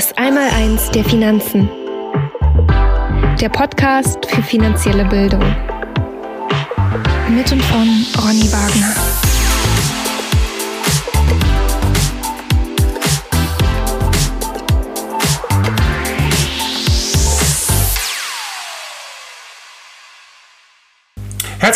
Das Einmaleins der Finanzen. Der Podcast für finanzielle Bildung. Mit und von Ronny Wagner.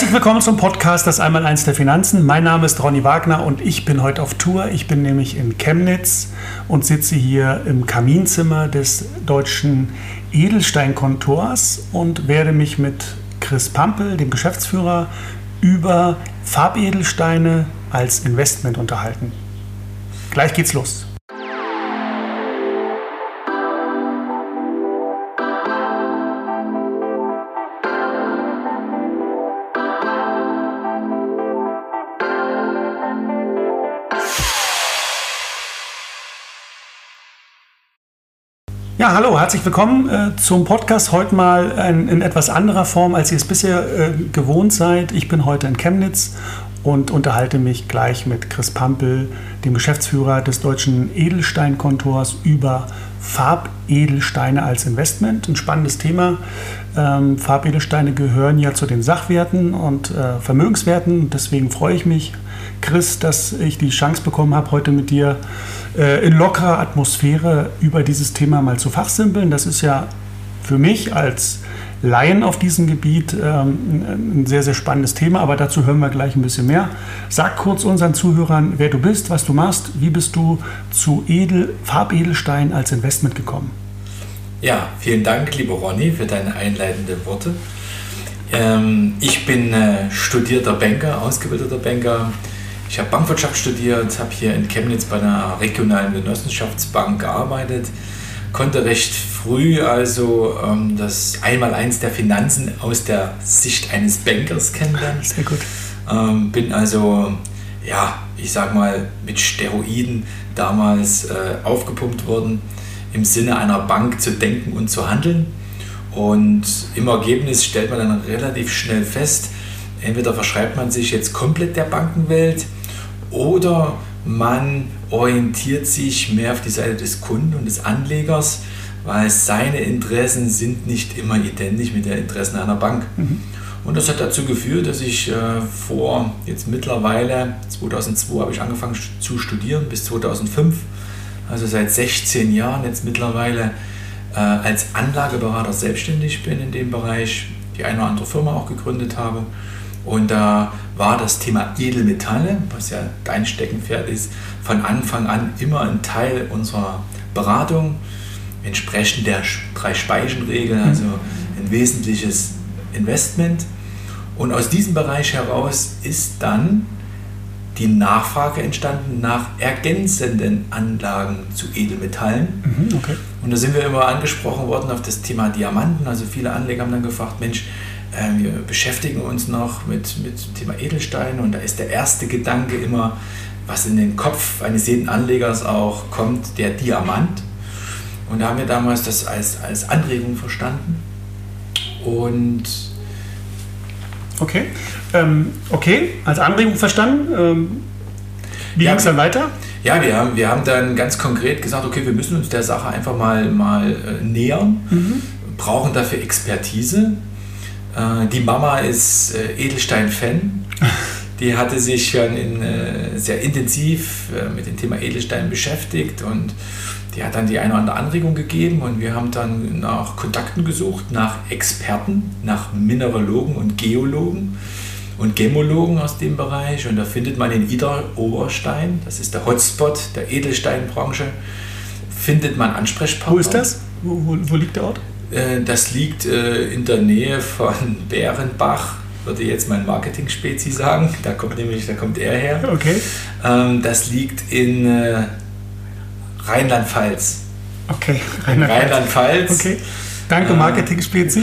Herzlich willkommen zum Podcast Das Einmaleins der Finanzen. Mein Name ist Ronny Wagner und ich bin heute auf Tour. Ich bin nämlich in Chemnitz und sitze hier im Kaminzimmer des deutschen Edelsteinkontors und werde mich mit Chris Pampel, dem Geschäftsführer, über Farbedelsteine als Investment unterhalten. Gleich geht's los. Ja, hallo, herzlich willkommen äh, zum Podcast. Heute mal in, in, etwas anderer Form, als ihr es bisher äh, gewohnt seid. Ich bin heute in Chemnitz und unterhalte mich gleich mit Chris Pampel, dem Geschäftsführer des deutschen Edelsteinkontors, über Farbedelsteine als Investment. Ein spannendes Thema. Ähm, Farbedelsteine gehören ja zu den Sachwerten und äh, Vermögenswerten. Deswegen freue ich mich, Chris, dass ich die Chance bekommen habe, heute mit dir äh, in lockerer Atmosphäre über dieses Thema mal zu fachsimpeln. Das ist ja für mich als Laien auf diesem Gebiet ähm, ein sehr, sehr spannendes Thema, aber dazu hören wir gleich ein bisschen mehr. Sag kurz unseren Zuhörern, wer du bist, was du machst, wie bist du zu Edel, Farbedelstein als Investment gekommen? Ja, vielen Dank, lieber Ronny, für deine einleitenden Worte. Ähm, ich bin äh, studierter Banker, ausgebildeter Banker, ich habe Bankwirtschaft studiert, habe hier in Chemnitz bei einer regionalen Genossenschaftsbank gearbeitet, konnte recht früh also ähm, das Einmaleins der Finanzen aus der Sicht eines Bankers kennenlernen. Sehr gut. Ähm, bin also, ja, ich sag mal, mit Steroiden damals äh, aufgepumpt worden, im Sinne einer Bank zu denken und zu handeln. Und im Ergebnis stellt man dann relativ schnell fest, entweder verschreibt man sich jetzt komplett der Bankenwelt oder man orientiert sich mehr auf die Seite des Kunden und des Anlegers, weil seine Interessen sind nicht immer identisch mit den Interessen einer Bank. Mhm. Und das hat dazu geführt, dass ich äh, vor jetzt mittlerweile, 2002 habe ich angefangen zu studieren, bis 2005, also seit 16 Jahren jetzt mittlerweile äh, als Anlageberater selbstständig bin in dem Bereich, die eine oder andere Firma auch gegründet habe und da war das Thema Edelmetalle, was ja dein Steckenpferd ist, von Anfang an immer ein Teil unserer Beratung, entsprechend der drei Speichenregel, mhm. also ein wesentliches Investment. Und aus diesem Bereich heraus ist dann die Nachfrage entstanden nach ergänzenden Anlagen zu Edelmetallen. Mhm, okay. Und da sind wir immer angesprochen worden auf das Thema Diamanten. Also viele Anleger haben dann gefragt, Mensch, wir beschäftigen uns noch mit, mit dem Thema Edelsteine und da ist der erste Gedanke immer, was in den Kopf eines jeden Anlegers auch kommt, der Diamant. Und da haben wir damals das als, als Anregung verstanden. Und okay, ähm, okay, als Anregung verstanden. Ähm, wie ja, ging es dann weiter? Ja, wir haben, wir haben dann ganz konkret gesagt, okay, wir müssen uns der Sache einfach mal, mal äh, nähern, mhm. brauchen dafür Expertise. Äh, die Mama ist äh, Edelstein-Fan. Die hatte sich schon in, äh, sehr intensiv mit dem Thema Edelstein beschäftigt und die hat dann die eine oder andere Anregung gegeben und wir haben dann nach Kontakten gesucht, nach Experten, nach Mineralogen und Geologen und Gemologen aus dem Bereich. Und da findet man in Ida Oberstein, das ist der Hotspot der Edelsteinbranche, findet man Ansprechpartner. Wo ist das? Wo, wo, wo liegt der Ort? Äh, das liegt äh, in der Nähe von Bärenbach, würde jetzt mein Marketing-Spezi sagen. Da kommt nämlich, da kommt er her. Okay. Ähm, das liegt in äh, Rheinland-Pfalz. Okay, Rheinland-Pfalz. okay. Danke, Marketing-Spezi.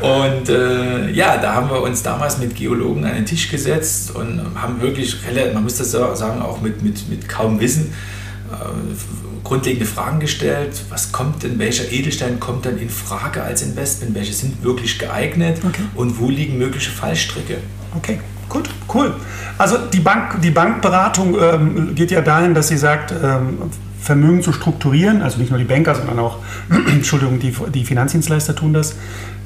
und äh, ja, da haben wir uns damals mit Geologen an den Tisch gesetzt und haben wirklich, man muss das sagen, auch mit, mit, mit kaum Wissen, grundlegende Fragen gestellt. Was kommt denn, welcher Edelstein kommt dann in Frage als Investment? Welche sind wirklich geeignet? Okay. Und wo liegen mögliche Fallstricke? Okay, gut, cool. Also die, Bank, die Bankberatung ähm, geht ja dahin, dass sie sagt, ähm, Vermögen zu strukturieren. Also nicht nur die Banker, sondern auch, Entschuldigung, die, die Finanzdienstleister tun das.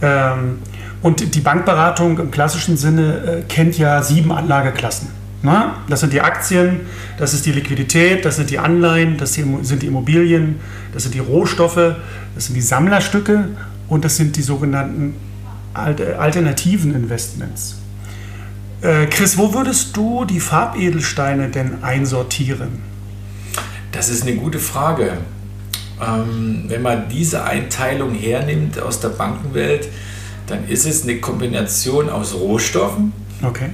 Ähm, und die Bankberatung im klassischen Sinne äh, kennt ja sieben Anlageklassen. Na? Das sind die Aktien, das ist die Liquidität, das sind die Anleihen, das sind die Immobilien, das sind die Rohstoffe, das sind die Sammlerstücke und das sind die sogenannten alternativen Investments. Äh, Chris, wo würdest du die Farbedelsteine denn einsortieren? Das ist eine gute Frage. Ähm, wenn man diese Einteilung hernimmt aus der Bankenwelt, dann ist es eine Kombination aus Rohstoffen. Okay.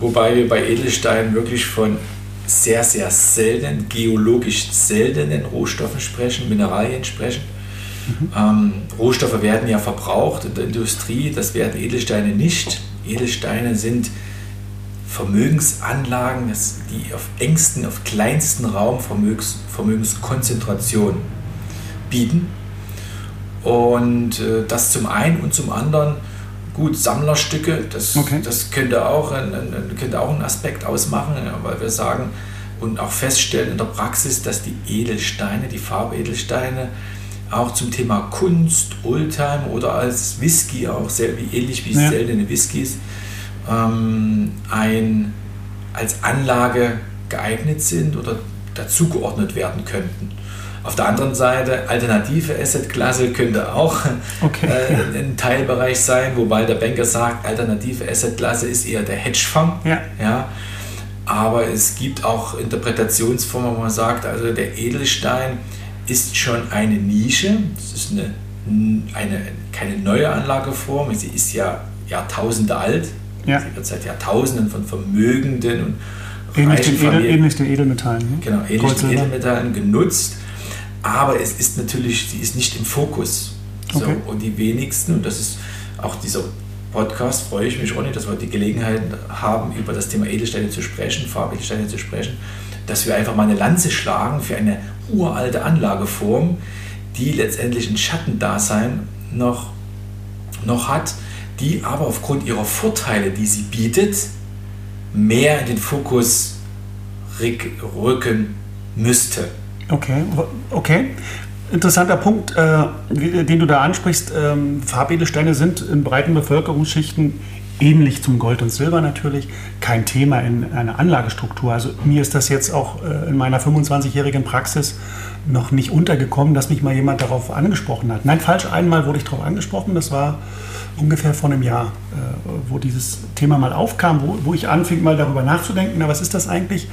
Wobei wir bei Edelsteinen wirklich von sehr, sehr seltenen, geologisch seltenen Rohstoffen sprechen, Mineralien sprechen. Mhm. Ähm, Rohstoffe werden ja verbraucht in der Industrie, das werden Edelsteine nicht. Edelsteine sind Vermögensanlagen, die auf engsten, auf kleinsten Raum Vermögens, Vermögenskonzentration bieten. Und äh, das zum einen und zum anderen, gut, Sammlerstücke, das, okay. das könnte, auch ein, ein, könnte auch einen Aspekt ausmachen, weil wir sagen und auch feststellen in der Praxis, dass die Edelsteine, die Farbedelsteine, auch zum Thema Kunst, Oldtime oder als Whisky, auch sehr wie, ähnlich wie ja. seltene Whiskys, ähm, ein, als Anlage geeignet sind oder dazugeordnet werden könnten. Auf der anderen Seite, alternative Assetklasse könnte auch okay, äh, ein Teilbereich sein, wobei der Banker sagt, alternative Assetklasse ist eher der Hedgefonds. Ja. Ja. Aber es gibt auch Interpretationsformen, wo man sagt, also der Edelstein ist schon eine Nische. Es ist eine, eine, keine neue Anlageform. Sie ist ja Jahrtausende alt. Ja. Sie wird seit Jahrtausenden von Vermögenden und ähnlich den, Edel, ähnlich den Edelmetallen. Ne? Genau, ähnlich den Edelmetallen genutzt. Aber es ist natürlich, sie ist nicht im Fokus. So, okay. Und die wenigsten, und das ist auch dieser Podcast, freue ich mich, Ronny, dass wir die Gelegenheit haben, über das Thema Edelsteine zu sprechen, Farbedelsteine zu sprechen, dass wir einfach mal eine Lanze schlagen für eine uralte Anlageform, die letztendlich ein Schattendasein noch, noch hat, die aber aufgrund ihrer Vorteile, die sie bietet, mehr in den Fokus rücken müsste. Okay, okay. Interessanter Punkt, äh, den du da ansprichst. Ähm, Farbedelsteine sind in breiten Bevölkerungsschichten ähnlich zum Gold und Silber natürlich kein Thema in einer Anlagestruktur. Also mir ist das jetzt auch äh, in meiner 25-jährigen Praxis noch nicht untergekommen, dass mich mal jemand darauf angesprochen hat. Nein, falsch, einmal wurde ich darauf angesprochen, das war ungefähr vor einem Jahr, äh, wo dieses Thema mal aufkam, wo, wo ich anfing mal darüber nachzudenken, na was ist das eigentlich?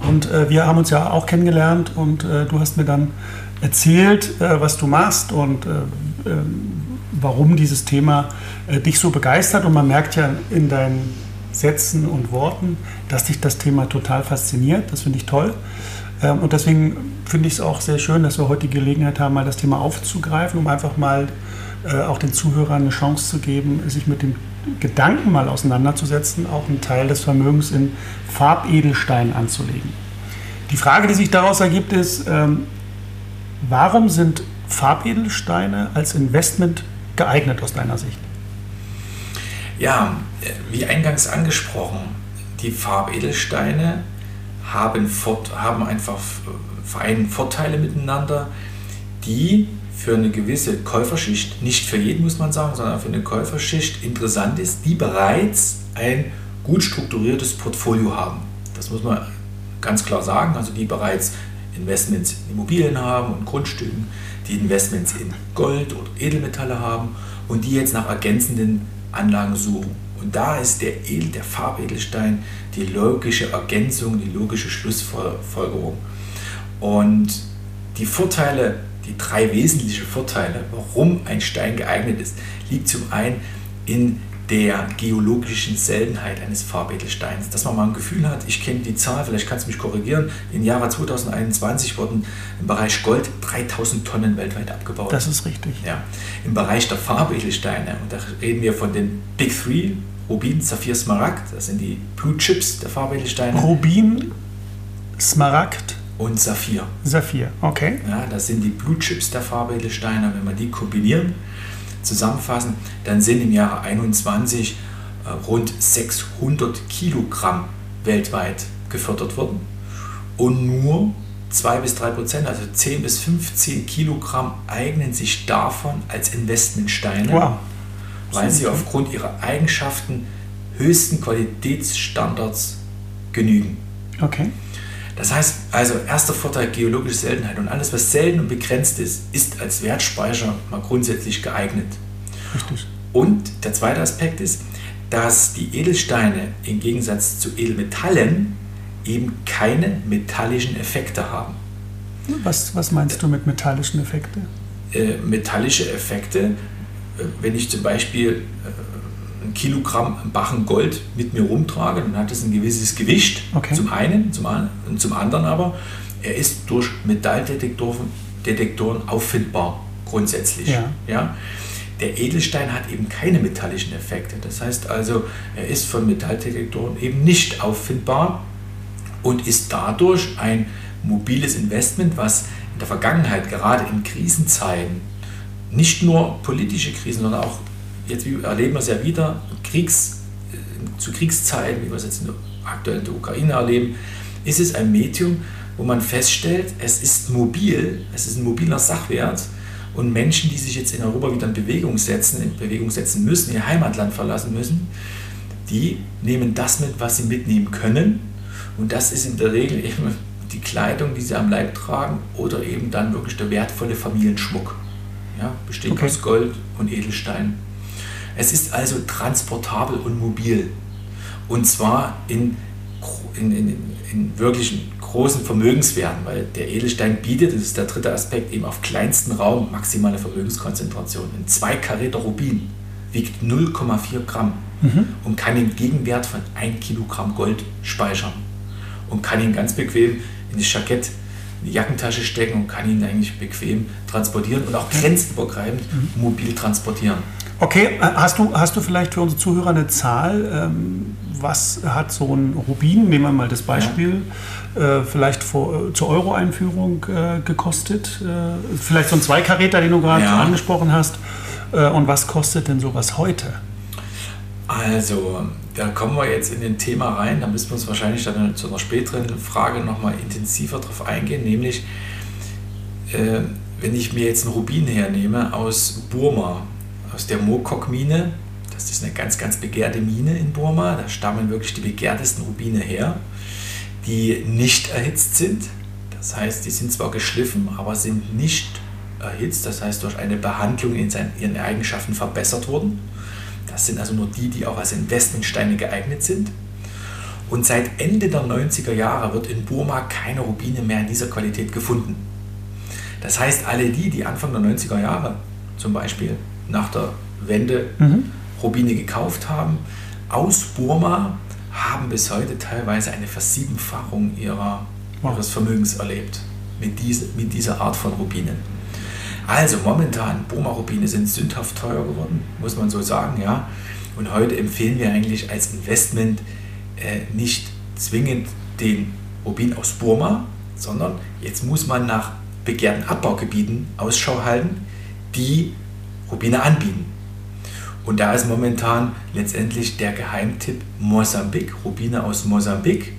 Und äh, wir haben uns ja auch kennengelernt und äh, du hast mir dann erzählt, äh, was du machst und äh, ähm, warum dieses Thema äh, dich so begeistert. Und man merkt ja in deinen Sätzen und Worten, dass dich das Thema total fasziniert. Das finde ich toll. Ähm, und deswegen finde ich es auch sehr schön, dass wir heute die Gelegenheit haben, mal das Thema aufzugreifen, um einfach mal äh, auch den Zuhörern eine Chance zu geben, sich mit dem Gedanken mal auseinanderzusetzen, auch einen Teil des Vermögens in Farbedelstein anzulegen. Die Frage, die sich daraus ergibt, ist, ähm, warum sind Farbedelsteine als Investment geeignet aus deiner Sicht? Ja, wie eingangs angesprochen, die Farbedelsteine haben, haben einfach vereinen Vorteile miteinander, die für eine gewisse Käuferschicht, nicht für jeden muss man sagen, sondern für eine Käuferschicht interessant ist, die bereits ein gut strukturiertes Portfolio haben. Das muss man ganz klar sagen, also die bereits Investments in Immobilien haben und Grundstücken, die Investments in Gold oder Edelmetalle haben und die jetzt nach ergänzenden Anlagen suchen. Und da ist der, Edel, der Farbedelstein die logische Ergänzung, die logische Schlussfolgerung. Und die Vorteile, die drei wesentlichen Vorteile, warum ein Stein geeignet ist, liegt zum einen in der geologischen Seltenheit eines Farbedelsteins. Dass man mal ein Gefühl hat, ich kenne die Zahl, vielleicht kannst du mich korrigieren, im Jahre 2021 wurden im Bereich Gold 3000 Tonnen weltweit abgebaut. Das ist richtig. Ja. Im Bereich der Farbedelsteine, und da reden wir von den Big Three, Rubin, Saphir, Smaragd, das sind die Blue Chips der Farbedelsteine. Rubin, Smaragd und Saphir. Saphir, okay. Ja, das sind die Blue Chips der Farbedelsteine. Wenn wir die kombinieren, zusammenfassen, dann sind im Jahre 21 äh, rund 600 Kilogramm weltweit gefördert worden und nur 2 bis 3 Prozent, also 10 bis 15 Kilogramm, eignen sich davon als Investmentsteine, wow. weil sie aufgrund ihrer Eigenschaften höchsten Qualitätsstandards genügen. Okay. Das heißt also, erster Vorteil geologische Seltenheit und alles, was selten und begrenzt ist, ist als Wertspeicher mal grundsätzlich geeignet. Richtig. Und der zweite Aspekt ist, dass die Edelsteine im Gegensatz zu Edelmetallen eben keine metallischen Effekte haben. Was, was meinst du mit metallischen Effekten? Äh, metallische Effekte, äh, wenn ich zum Beispiel äh, ein Kilogramm Bachen Gold mit mir rumtrage, dann hat es ein gewisses Gewicht. Okay. Zum einen, zum, und zum anderen aber, er ist durch Metalldetektoren Detektoren auffindbar, grundsätzlich. Ja. Ja? Der Edelstein hat eben keine metallischen Effekte. Das heißt also, er ist von Metalldetektoren eben nicht auffindbar und ist dadurch ein mobiles Investment, was in der Vergangenheit, gerade in Krisenzeiten, nicht nur politische Krisen, sondern auch, jetzt erleben wir es ja wieder, Kriegs, zu Kriegszeiten, wie wir es jetzt in der, aktuell in der Ukraine erleben, ist es ein Medium, wo man feststellt, es ist mobil, es ist ein mobiler Sachwert und Menschen, die sich jetzt in Europa wieder in Bewegung setzen, in Bewegung setzen müssen, ihr Heimatland verlassen müssen, die nehmen das mit, was sie mitnehmen können und das ist in der Regel eben die Kleidung, die sie am Leib tragen oder eben dann wirklich der wertvolle Familienschmuck. Ja, besteht okay. aus Gold und Edelstein. Es ist also transportabel und mobil. Und zwar in, in, in, in wirklichen großen Vermögenswerten, weil der Edelstein bietet, das ist der dritte Aspekt, eben auf kleinsten Raum maximale Vermögenskonzentration. Ein 2 Karäter Rubin wiegt 0,4 Gramm mhm. und kann den Gegenwert von 1 Kilogramm Gold speichern und kann ihn ganz bequem in das Jackett, in die Jackentasche stecken und kann ihn eigentlich bequem transportieren und auch grenzübergreifend mhm. mobil transportieren. Okay, äh, hast du, hast du vielleicht für unsere Zuhörer eine Zahl? Ähm, was hat so ein Rubin, nehmen wir mal das Beispiel, ja. äh, vielleicht vor, äh, zur Euro-Einführung äh, gekostet? Äh, vielleicht so ein Zweikaräter, den du gerade ja. angesprochen hast. Und was kostet denn sowas heute? Also, da kommen wir jetzt in den Thema rein. Da müssen wir uns wahrscheinlich dann zu einer späteren Frage nochmal intensiver drauf eingehen, nämlich wenn ich mir jetzt einen Rubin hernehme aus Burma, aus der Mokok-Mine, das ist eine ganz, ganz begehrte Mine in Burma, da stammen wirklich die begehrtesten Rubine her, die nicht erhitzt sind. Das heißt, die sind zwar geschliffen, aber sind nicht erhitzt, das heißt durch eine Behandlung in seinen, ihren Eigenschaften verbessert wurden. Das sind also nur die, die auch als Investmentsteine geeignet sind. Und seit Ende der 90er Jahre wird in Burma keine Rubine mehr in dieser Qualität gefunden. Das heißt, alle die, die Anfang der 90er Jahre zum Beispiel nach der Wende mhm. Rubine gekauft haben, aus Burma, haben bis heute teilweise eine Versiebenfachung ihrer, wow. ihres Vermögens erlebt mit, diese, mit dieser Art von Rubinen. Also momentan, Burma-Rubine sind sündhaft teuer geworden, muss man so sagen, ja. Und heute empfehlen wir eigentlich als Investment äh, nicht zwingend den Rubin aus Burma, sondern jetzt muss man nach begehrten Abbaugebieten Ausschau halten, die Rubine anbieten. Und da ist momentan letztendlich der Geheimtipp Mosambik, Rubine aus Mosambik.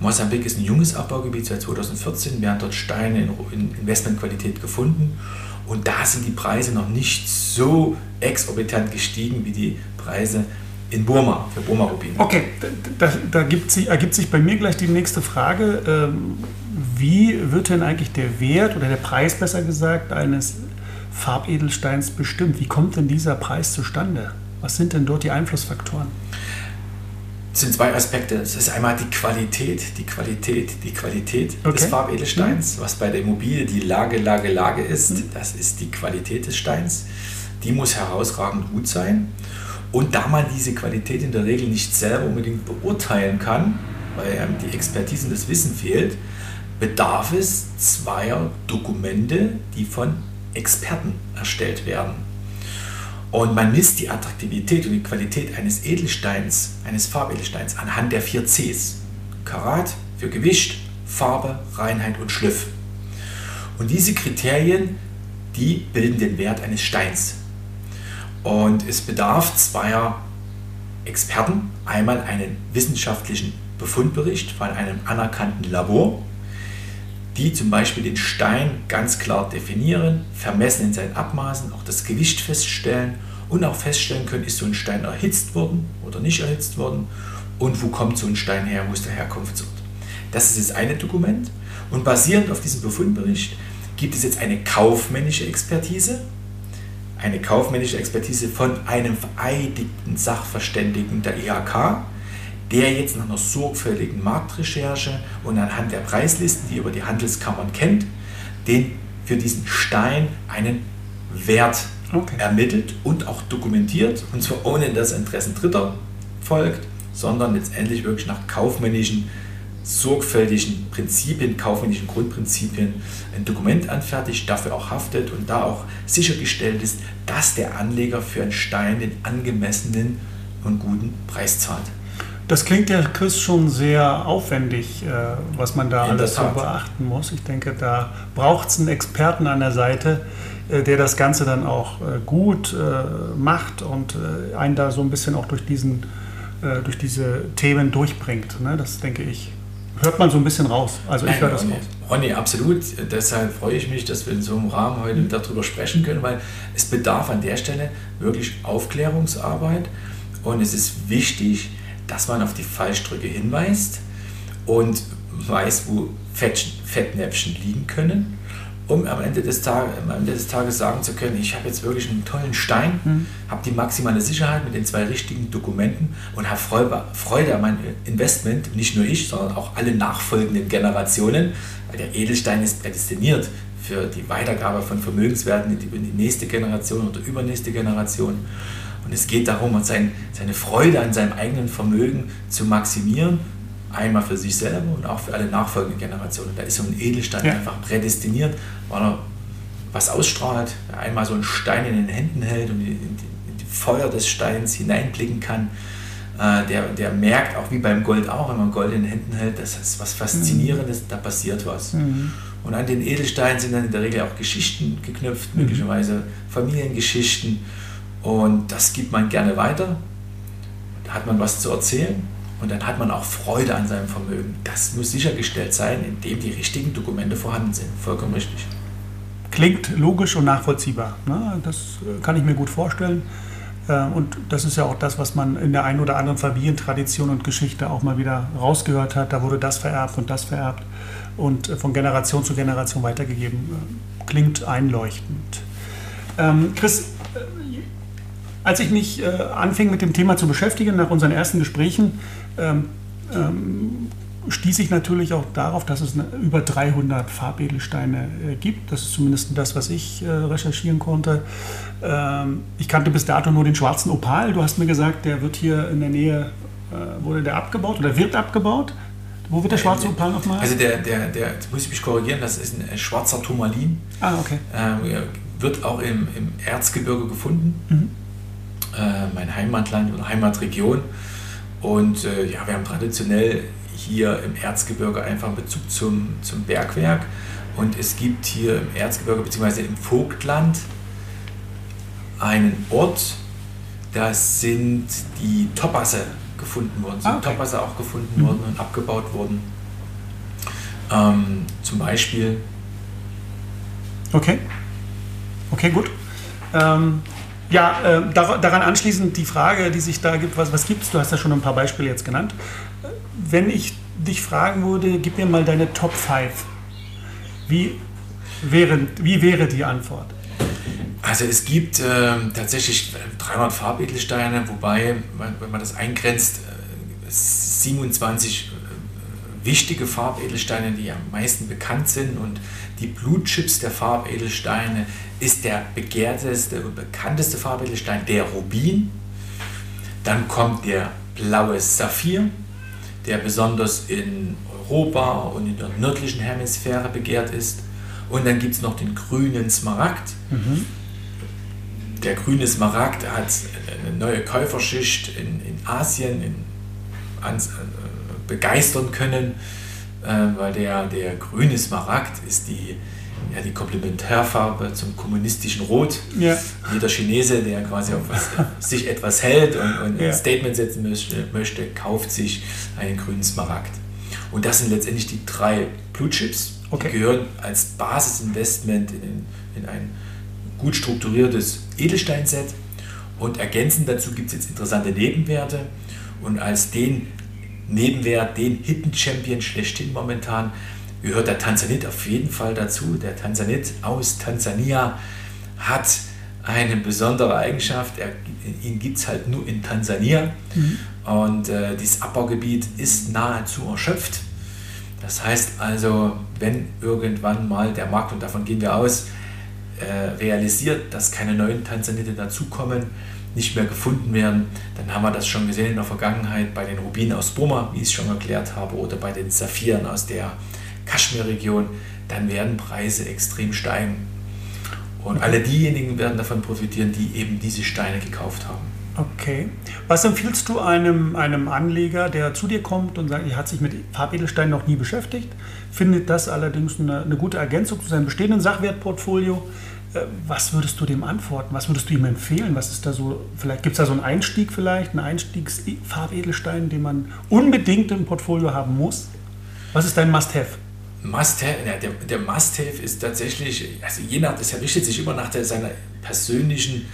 Mosambik ist ein junges Abbaugebiet seit 2014. Wir haben dort Steine in Investmentqualität gefunden und da sind die Preise noch nicht so exorbitant gestiegen wie die Preise in Burma, für Burma-Rubine. Okay, da, da sich, ergibt sich bei mir gleich die nächste Frage. Ähm, wie wird denn eigentlich der Wert oder der Preis besser gesagt eines Farbedelsteins bestimmt? Wie kommt denn dieser Preis zustande? Was sind denn dort die Einflussfaktoren? Es sind zwei Aspekte. Es ist einmal die Qualität, die Qualität, die Qualität okay. des Farbedelsteins, mhm. was bei der Immobilie die Lage, Lage, Lage ist. Mhm. Das ist die Qualität des Steins. Die muss herausragend gut sein. Und da man diese Qualität in der Regel nicht selber unbedingt beurteilen kann, weil einem die Expertise und das Wissen fehlt, bedarf es zweier Dokumente, die von Experten erstellt werden. Und man misst die Attraktivität und die Qualität eines Edelsteins, eines Farbedelsteins anhand der vier Cs. Karat für Gewicht, Farbe, Reinheit und Schliff. Und diese Kriterien, die bilden den Wert eines Steins. Und es bedarf zweier Experten, einmal einen wissenschaftlichen Befundbericht von einem anerkannten Labor, die zum Beispiel den Stein ganz klar definieren, vermessen in seinen Abmaßen, auch das Gewicht feststellen und auch feststellen können, ist so ein Stein erhitzt worden oder nicht erhitzt worden und wo kommt so ein Stein her, wo ist der Herkunftsort. Das ist das eine Dokument und basierend auf diesem Befundbericht gibt es jetzt eine kaufmännische Expertise, eine kaufmännische Expertise von einem vereidigten Sachverständigen der IHK, der jetzt nach einer sorgfältigen Marktrecherche und anhand der Preislisten, die über die Handelskammern kennt, den für diesen Stein einen Wert okay. ermittelt und auch dokumentiert, und zwar ohne dass Interessen Dritter folgt, sondern letztendlich wirklich nach kaufmännischen, sorgfältigen Prinzipien, kaufmännischen Grundprinzipien ein Dokument anfertigt, dafür auch haftet und da auch sichergestellt ist, dass der Anleger für einen Stein den angemessenen und guten Preis zahlt. Das klingt ja, Chris, schon sehr aufwendig, äh, was man da In alles so beachten muss. Ich denke, da braucht es einen Experten an der Seite, äh, der das Ganze dann auch äh, gut macht und einen da so ein bisschen auch durch, diesen, durch diese Themen durchbringt. Ne? Das denke ich. Hört man so ein bisschen raus. Also ich höre das raus. Ronny, absolut. Deshalb freue ich mich, dass wir in so einem Rahmen heute mhm. darüber sprechen können, weil es bedarf an der Stelle wirklich Aufklärungsarbeit und es ist wichtig, dass man auf die Fallstricke hinweist und weiß, wo Fettnäpfchen liegen können, um am Ende des, Tages, am Ende des Tages sagen zu können, ich habe jetzt wirklich einen tollen Stein, mhm. habe die maximale Sicherheit mit den zwei richtigen Dokumenten und habe Freude, Freude an meinem Investment, nicht nur ich, sondern auch alle nachfolgenden Generationen, weil der Edelstein ist prädestiniert für die Weitergabe von Vermögenswerten in die, in die nächste Generation oder übernächste Generation. Und es geht darum, seine Freude an seinem eigenen Vermögen zu maximieren, einmal für sich selber und auch für alle nachfolgenden Generationen. Da ist so ein Edelstein ja. einfach prädestiniert, weil er was ausstrahlt, einmal so einen Stein in den Händen hält und in die Feuer des Steins hineinblicken kann. Äh, der, der merkt auch wie beim Gold auch, wenn man Gold in den Händen hält, das ist was Faszinierendes, mhm. da passiert was. Mhm. Und an den Edelsteinen sind dann in der Regel auch Geschichten geknüpft, möglicherweise Familiengeschichten. Und das gibt man gerne weiter. Da hat man was zu erzählen und dann hat man auch Freude an seinem Vermögen. Das muss sichergestellt sein, indem die richtigen Dokumente vorhanden sind. Vollkommen richtig. Klingt logisch und nachvollziehbar. Ne? Das äh, kann ich mir gut vorstellen. Äh, und das ist ja auch das, was man in der einen oder anderen Familientradition und Geschichte auch mal wieder rausgehört hat. Da wurde das vererbt und das vererbt und äh, von Generation zu Generation weitergegeben. Klingt einleuchtend. Ähm, Chris, als ich mich äh, anfing mit dem Thema zu beschäftigen, nach unseren ersten Gesprächen, ähm, ähm, stieß ich natürlich auch darauf, dass es über 300 Farbedelsteine äh, gibt. Das ist zumindest das, was ich äh, recherchieren konnte. Ähm, ich kannte bis dato nur den schwarzen Opal. Du hast mir gesagt, der wird hier in der Nähe, äh, wurde der abgebaut oder wird abgebaut. Wo wird der schwarze Opal nochmal? Also der, der, der, jetzt muss ich mich korrigieren, das ist ein schwarzer Turmalin. Ah, okay. Ähm, wird auch im, im Erzgebirge gefunden. Mhm äh, mein Heimatland oder Heimatregion. Und äh, ja, wir haben traditionell hier im Erzgebirge einfach Bezug zum, zum Bergwerk. Und es gibt hier im Erzgebirge bzw. im Vogtland einen Ort, da sind die Topasse gefunden worden, sind ah, okay. Topasse auch gefunden mhm. worden und abgebaut worden. Ähm, zum Beispiel. Okay. Okay, gut. Ähm, ja, äh, daran anschließend die Frage, die sich da gibt, was, was gibt es? Du hast ja schon ein paar Beispiele jetzt genannt. Wenn ich dich fragen würde, gib mir mal deine Top 5. Wie wäre, wie wäre die Antwort? Also es gibt äh, tatsächlich 300 Farbedelsteine, wobei, wenn man das eingrenzt, äh, 27 äh, wichtige Farbedelsteine, die am meisten bekannt sind und die Blutchips der Farbedelsteine ist der begehrteste und bekannteste Farbedelstein der Rubin. Dann kommt der blaue Saphir, der besonders in Europa und in der nördlichen Hemisphäre begehrt ist. Und dann gibt es noch den grünen Smaragd. Mhm. Der grüne Smaragd hat eine neue Käuferschicht in, in Asien in, an, begeistern können äh, weil der, der grüne Smaragd ist die, ja, die Komplementärfarbe zum kommunistischen Rot. Ja. Jeder Chinese, der quasi auf was, sich etwas hält und, und ja. ein Statement setzen möchte, möchte, kauft sich einen grünen Smaragd. Und das sind letztendlich die drei Blue Chips Okay. Die gehören als Basisinvestment in, in ein gut strukturiertes Edelsteinset und ergänzend dazu gibt es jetzt interessante Nebenwerte und als den Nebenwert, den Hidden Champion schlechthin momentan, gehört der Tanzanit auf jeden Fall dazu. Der Tanzanit aus Tansania hat eine besondere Eigenschaft. Er, ihn gibt es halt nur in Tansania. Mhm. Und äh, dieses Abbaugebiet ist nahezu erschöpft. Das heißt also, wenn irgendwann mal der Markt, und davon gehen wir aus, äh, realisiert, dass keine neuen Tanzanite dazukommen, nicht mehr gefunden werden, dann haben wir das schon gesehen in der Vergangenheit bei den Rubinen aus Burma, wie ich es schon erklärt habe, oder bei den Saphiren aus der Kaschmir-Region, dann werden Preise extrem steigen. Und alle diejenigen werden davon profitieren, die eben diese Steine gekauft haben. Okay. Was empfiehlst du einem, einem Anleger, der zu dir kommt und sagt, er hat sich mit Farbedelsteinen noch nie beschäftigt, findet das allerdings eine, eine gute Ergänzung zu seinem bestehenden Sachwertportfolio? Äh, was würdest du dem antworten? Was würdest du ihm empfehlen? Was ist da so, vielleicht gibt es da so einen Einstieg vielleicht, einen Einstiegsfarbedelstein, den man unbedingt im Portfolio haben muss? Was ist dein Must-Have? Must-Have, der, der Must-Have ist tatsächlich, also je nach, das richtet sich immer nach der, seiner persönlichen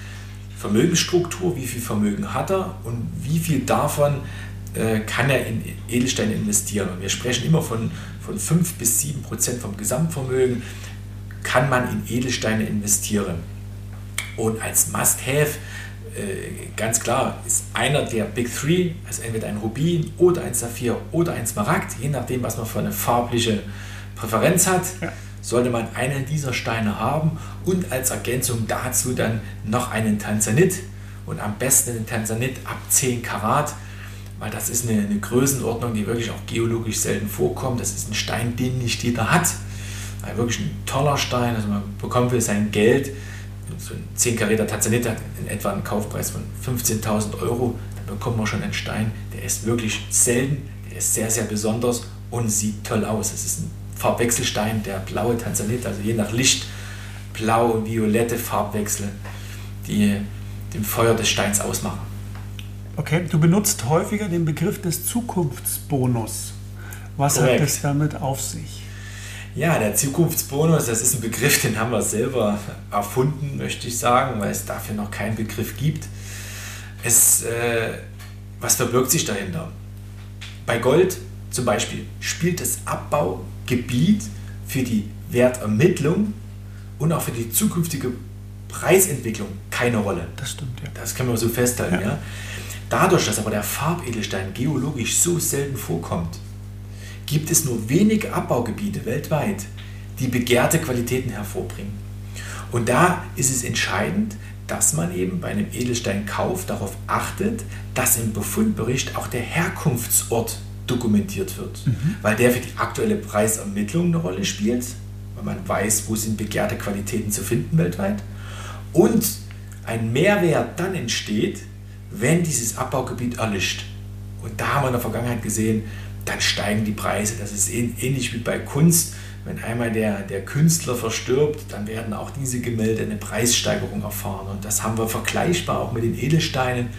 Vermögensstruktur, wie viel Vermögen hat er und wie viel davon äh, kann er in Edelsteine investieren. Und wir sprechen immer von, von 5 bis 7 Prozent vom Gesamtvermögen kann man in Edelsteine investieren. Und als Must-Have, äh, ganz klar, ist einer der Big Three, also entweder ein Rubin oder ein Saphir oder ein Smaragd, je nachdem, was man für eine farbliche Präferenz hat, ja. sollte man einen dieser Steine haben und als Ergänzung dazu dann noch einen Tanzanit und am besten einen Tanzanit ab 10 Karat, weil das ist eine, eine Größenordnung, die wirklich auch geologisch selten vorkommt. Das ist ein Stein, den nicht jeder hat. Also wirklich ein toller Stein, also man bekommt für sein Geld, so ein 10 Karäter Tanzanit hat in etwa einen Kaufpreis von 15.000 Euro, dann bekommt man schon einen Stein, der ist wirklich selten, der ist sehr, sehr besonders und sieht toll aus. Es ist ein Farbwechselstein, der blaue Tanzanit, also je nach Licht blau und violette Farbwechsel, die dem Feuer des Steins ausmachen. Okay, du benutzt häufiger den Begriff des Zukunftsbonus. Was Korrekt. hat es damit auf sich? Ja, der Zukunftsbonus, das ist ein Begriff, den haben wir selber erfunden, möchte ich sagen, weil es dafür noch keinen Begriff gibt. Es, äh, was verbirgt sich dahinter? Bei Gold zum Beispiel spielt das Abbaugebiet für die Wertermittlung und auch für die zukünftige Preisentwicklung keine Rolle. Das stimmt, ja. Das können wir so festhalten, ja. ja. Dadurch, dass aber der Farbedelstein geologisch so selten vorkommt, gibt es nur wenige Abbaugebiete weltweit, die begehrte Qualitäten hervorbringen. Und da ist es entscheidend, dass man eben bei einem Edelsteinkauf darauf achtet, dass im Befundbericht auch der Herkunftsort dokumentiert wird, mhm. weil der für die aktuelle Preisermittlung eine Rolle spielt, weil man weiß, wo sind begehrte Qualitäten zu finden weltweit und ein Mehrwert dann entsteht, wenn dieses Abbaugebiet erlischt. Und da haben wir in der Vergangenheit gesehen, dann steigen die Preise. Das ist ähnlich wie bei Kunst. Wenn einmal der, der Künstler verstirbt, dann werden auch diese Gemälde eine Preissteigerung erfahren. Und das haben wir vergleichbar auch mit den Edelsteinen.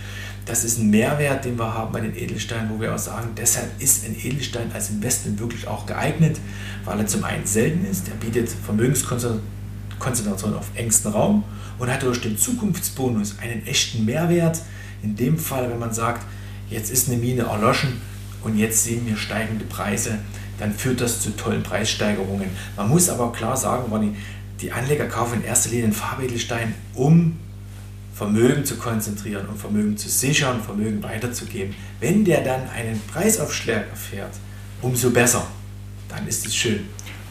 Das ist ein Mehrwert, den wir haben bei den Edelsteinen, wo wir auch sagen, deshalb ist ein Edelstein als Investment wirklich auch geeignet, weil er zum einen selten ist, er bietet Vermögenskonzentration auf engstem Raum und hat durch den Zukunftsbonus einen echten Mehrwert. In dem Fall, wenn man sagt, jetzt ist eine Mine erloschen, und jetzt sehen wir steigende Preise, dann führt das zu tollen Preissteigerungen. Man muss aber klar sagen, Ronny, die Anleger kaufen in erster Linie einen Farbedelstein, um Vermögen zu konzentrieren, um Vermögen zu sichern, Vermögen weiterzugeben. Wenn der dann einen Preisaufschlag erfährt, umso besser. Dann ist es schön.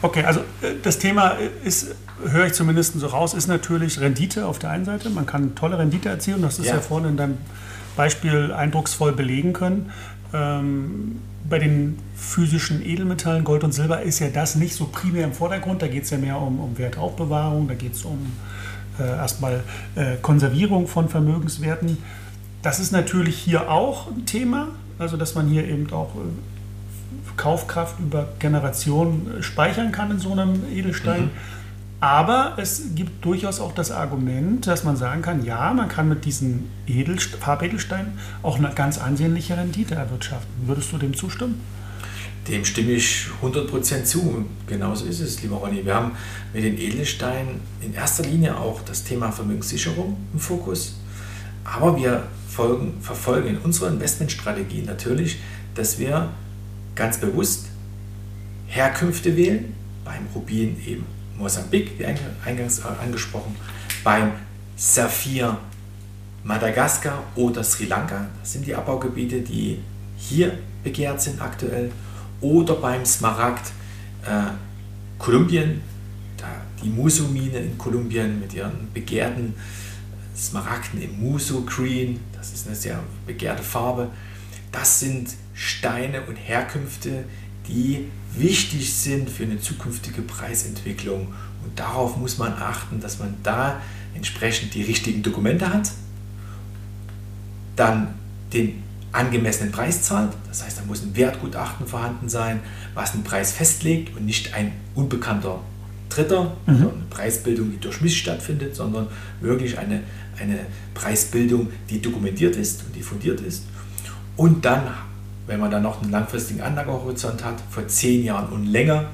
Okay, also äh, das Thema ist, höre ich zumindest so raus, ist natürlich Rendite auf der einen Seite. Man kann tolle Rendite erzielen, das ist ja, ja vorne in deinem Beispiel eindrucksvoll belegen können. Ähm, bei den physischen Edelmetallen, Gold und Silber, ist ja das nicht so primär im Vordergrund. Da geht es ja mehr um, um Wertaufbewahrung, da geht es um äh, erstmal äh, Konservierung von Vermögenswerten. Das ist natürlich hier auch ein Thema, also dass man hier eben auch äh, Kaufkraft über Generationen äh, speichern kann in so einem Edelstein. Mhm. Aber es gibt durchaus auch das Argument, dass man sagen kann, ja, man kann mit diesen Edelst Farbedelsteinen auch eine ganz ansehnliche Rendite erwirtschaften. Würdest du dem zustimmen? Dem stimme ich 100% zu. Genauso ist es, lieber Ronny. Wir haben mit den Edelsteinen in erster Linie auch das Thema Vermögenssicherung im Fokus. Aber wir folgen, verfolgen in unserer Investmentstrategie natürlich, dass wir ganz bewusst Herkünfte wählen. Beim Rubin eben Mosambik, wie eingangs angesprochen. Beim Saphir Madagaskar oder Sri Lanka. Das sind die Abbaugebiete, die hier begehrt sind aktuell oder beim Smaragd äh, Kolumbien, da die Musu-Mine in Kolumbien mit ihren begehrten Smaragden im Musu Green, das ist eine sehr begehrte Farbe. Das sind Steine und Herkünfte, die wichtig sind für eine zukünftige Preisentwicklung. Und darauf muss man achten, dass man da entsprechend die richtigen Dokumente hat, dann den angemessenen Preis zahlt. Das heißt, da muss ein Wertgutachten vorhanden sein, was einen Preis festlegt und nicht ein unbekannter Dritter, mhm. also eine Preisbildung, die durch Mist stattfindet, sondern wirklich eine, eine Preisbildung, die dokumentiert ist und die fundiert ist. Und dann, wenn man dann noch einen langfristigen Anlagehorizont hat, vor zehn Jahren und länger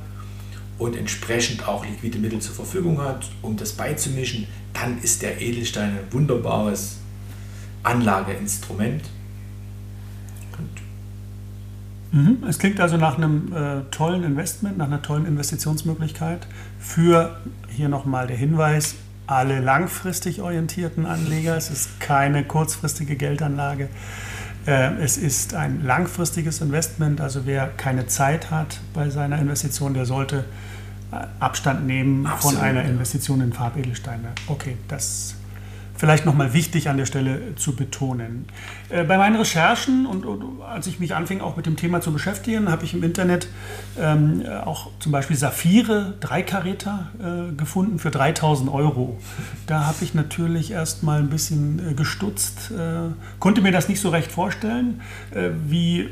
und entsprechend auch liquide Mittel zur Verfügung hat, um das beizumischen, dann ist der Edelstein ein wunderbares Anlageinstrument Mhm. Es klingt also nach einem äh, tollen Investment, nach einer tollen Investitionsmöglichkeit. Für hier nochmal der Hinweis, alle langfristig orientierten Anleger. Es ist keine kurzfristige Geldanlage. Äh, es ist ein langfristiges Investment. Also wer keine Zeit hat bei seiner Investition, der sollte äh, Abstand nehmen Absolut, von einer Investition in Farbedelsteine. Okay, das vielleicht nochmal wichtig an der Stelle zu betonen. Äh, bei meinen Recherchen und, als ich mich anfing, auch mit dem Thema zu beschäftigen, habe ich im Internet ähm, auch zum Beispiel Saphire, Dreikaräter äh, gefunden für 3000 Euro. Da habe ich natürlich erst mal ein bisschen äh, gestutzt, äh, konnte mir das nicht so recht vorstellen, wie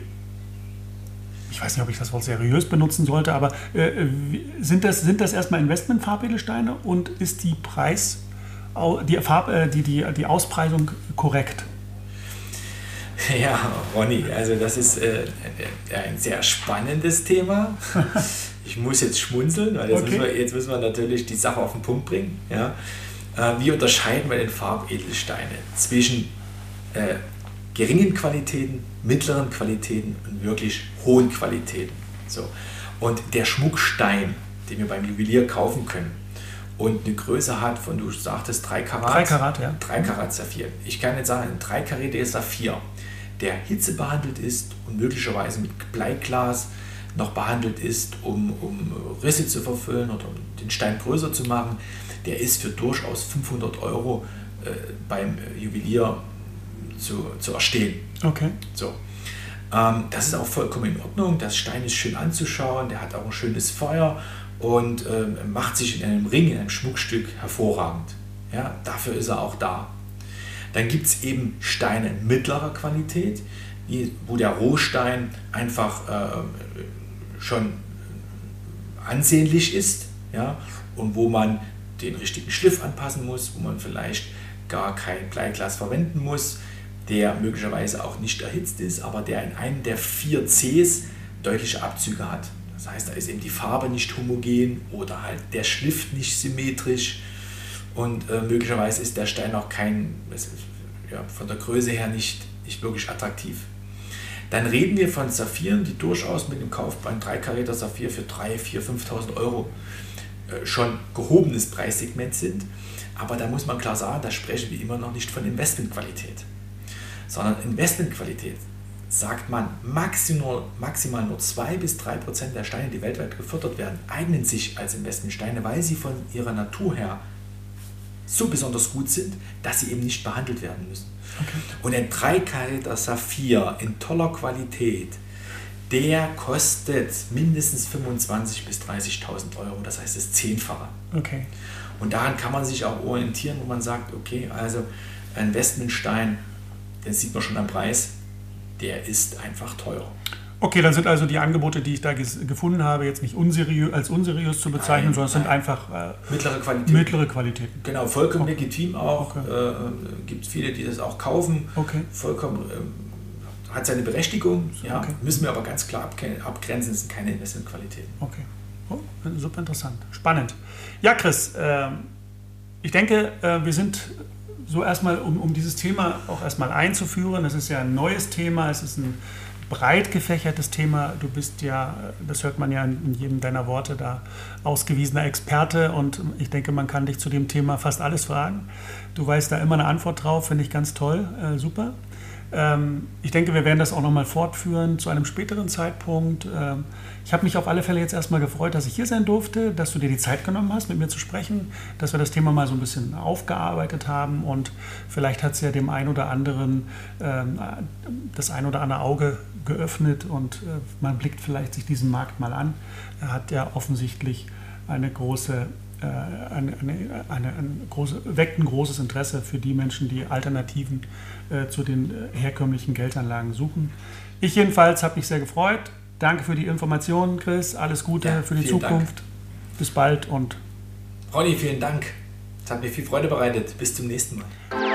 ich weiß nicht, ob ich das Wort seriös benutzen sollte, aber äh, sind, das, sind das erstmal Investmentfarbedelsteine und ist die Preis die, Farb, äh, die, die, die Auspreisung korrekt? Ja, Ronny, also das ist äh, ein sehr spannendes Thema. Ich muss jetzt schmunzeln, weil jetzt, okay. müssen wir, jetzt müssen wir natürlich die Sache auf den Punkt bringen. Ja? Äh, wie unterscheiden wir den Farbedelsteine zwischen äh, geringen Qualitäten, mittleren Qualitäten und wirklich hohen Qualitäten? So. Und der Schmuckstein, den wir beim Juwelier kaufen können, und eine Größe hat von, du sagtest 3 Karat. 3 Karat, ja. 3 Karat Saphir. Ich kann jetzt sagen, ein 3 Karat Saphir, der Hitze behandelt ist und möglicherweise mit Bleiglas noch behandelt ist, um, um Risse zu verfüllen oder um den Stein größer zu machen, der ist für durchaus 500 Euro äh, beim Juwelier zu, zu erstehen. Okay. So. Ähm, das ist auch vollkommen in Ordnung. Der Stein ist schön anzuschauen, der hat auch ein schönes Feuer und äh, macht sich in einem Ring, in einem Schmuckstück hervorragend. Ja, dafür ist er auch da. Dann gibt es eben Steine mittlerer Qualität, die, wo der Rohstein einfach äh, schon ansehnlich ist ja, und wo man den richtigen Schliff anpassen muss, wo man vielleicht gar kein Bleiglas verwenden muss, der möglicherweise auch nicht erhitzt ist, aber der in einem der vier Cs deutliche Abzüge hat. Das heißt, da ist eben die Farbe nicht homogen oder halt der Schliff nicht symmetrisch und äh, möglicherweise ist der Stein auch kein, ja, von der Größe her nicht, nicht wirklich attraktiv. Dann reden wir von Saphiren, die durchaus mit dem Kauf bei einem 3 Karäter Saphir für 3, 4, 5.000 Euro äh, schon gehobenes Preissegment sind. Aber da muss man klar sagen, da sprechen wir immer noch nicht von Investmentqualität, sondern Investmentqualität sagt man, maximal, maximal nur 2 bis 3 Prozent der Steine, die weltweit gefördert werden, eignen sich als Investmentsteine, weil sie von ihrer Natur her so besonders gut sind, dass sie eben nicht behandelt werden müssen. Okay. Und ein 3 Karäter Saphir in toller Qualität, der kostet mindestens 25.000 bis 30.000 Euro, das heißt das Zehnfache. Okay. Und daran kann man sich auch orientieren, wo man sagt, okay, also ein Investmentstein, den sieht man schon am Preis, der ist einfach teuer. Okay, dann sind also die Angebote, die ich da gefunden habe, jetzt nicht unseriös, als unseriös zu bezeichnen, nein, sondern es sind einfach äh, mittlere, Qualitäten. mittlere Qualitäten. Genau, vollkommen okay. legitim auch. Okay. Äh, Gibt viele, die das auch kaufen. Okay. Vollkommen äh, hat seine Berechtigung, ja, okay. müssen wir aber ganz klar abgrenzen, es sind keine Investmentqualitäten. Okay, oh, super interessant, spannend. Ja, Chris, äh, ich denke, äh, wir sind so erstmal, um, um dieses Thema auch erstmal einzuführen, es ist ja ein neues Thema, es ist ein breit gefächertes Thema. Du bist ja, das hört man ja in jedem deiner Worte, da ausgewiesener Experte und ich denke, man kann dich zu dem Thema fast alles fragen. Du weißt da immer eine Antwort drauf, finde ich ganz toll, äh, super. Ähm, ich denke, wir werden das auch nochmal fortführen zu einem späteren Zeitpunkt. Ähm, ich habe mich auf alle Fälle jetzt erstmal gefreut, dass ich hier sein durfte, dass du dir die Zeit genommen hast, mit mir zu sprechen, dass wir das Thema mal so ein bisschen aufgearbeitet haben und vielleicht hat es ja dem einen oder anderen ähm, das ein oder andere Auge geöffnet und äh, man blickt vielleicht sich diesen Markt mal an. Er hat ja offensichtlich eine große äh, eine, eine, eine, ein große, weckt ein großes Interesse für die Menschen, die Alternativen äh, zu den äh, herkömmlichen Geldanlagen suchen. Ich jedenfalls habe mich sehr gefreut. Danke für die Informationen, Chris. Alles Gute ja, für die Zukunft. Dank. Bis bald und. Ronny, vielen Dank. Es hat mir viel Freude bereitet. Bis zum nächsten Mal.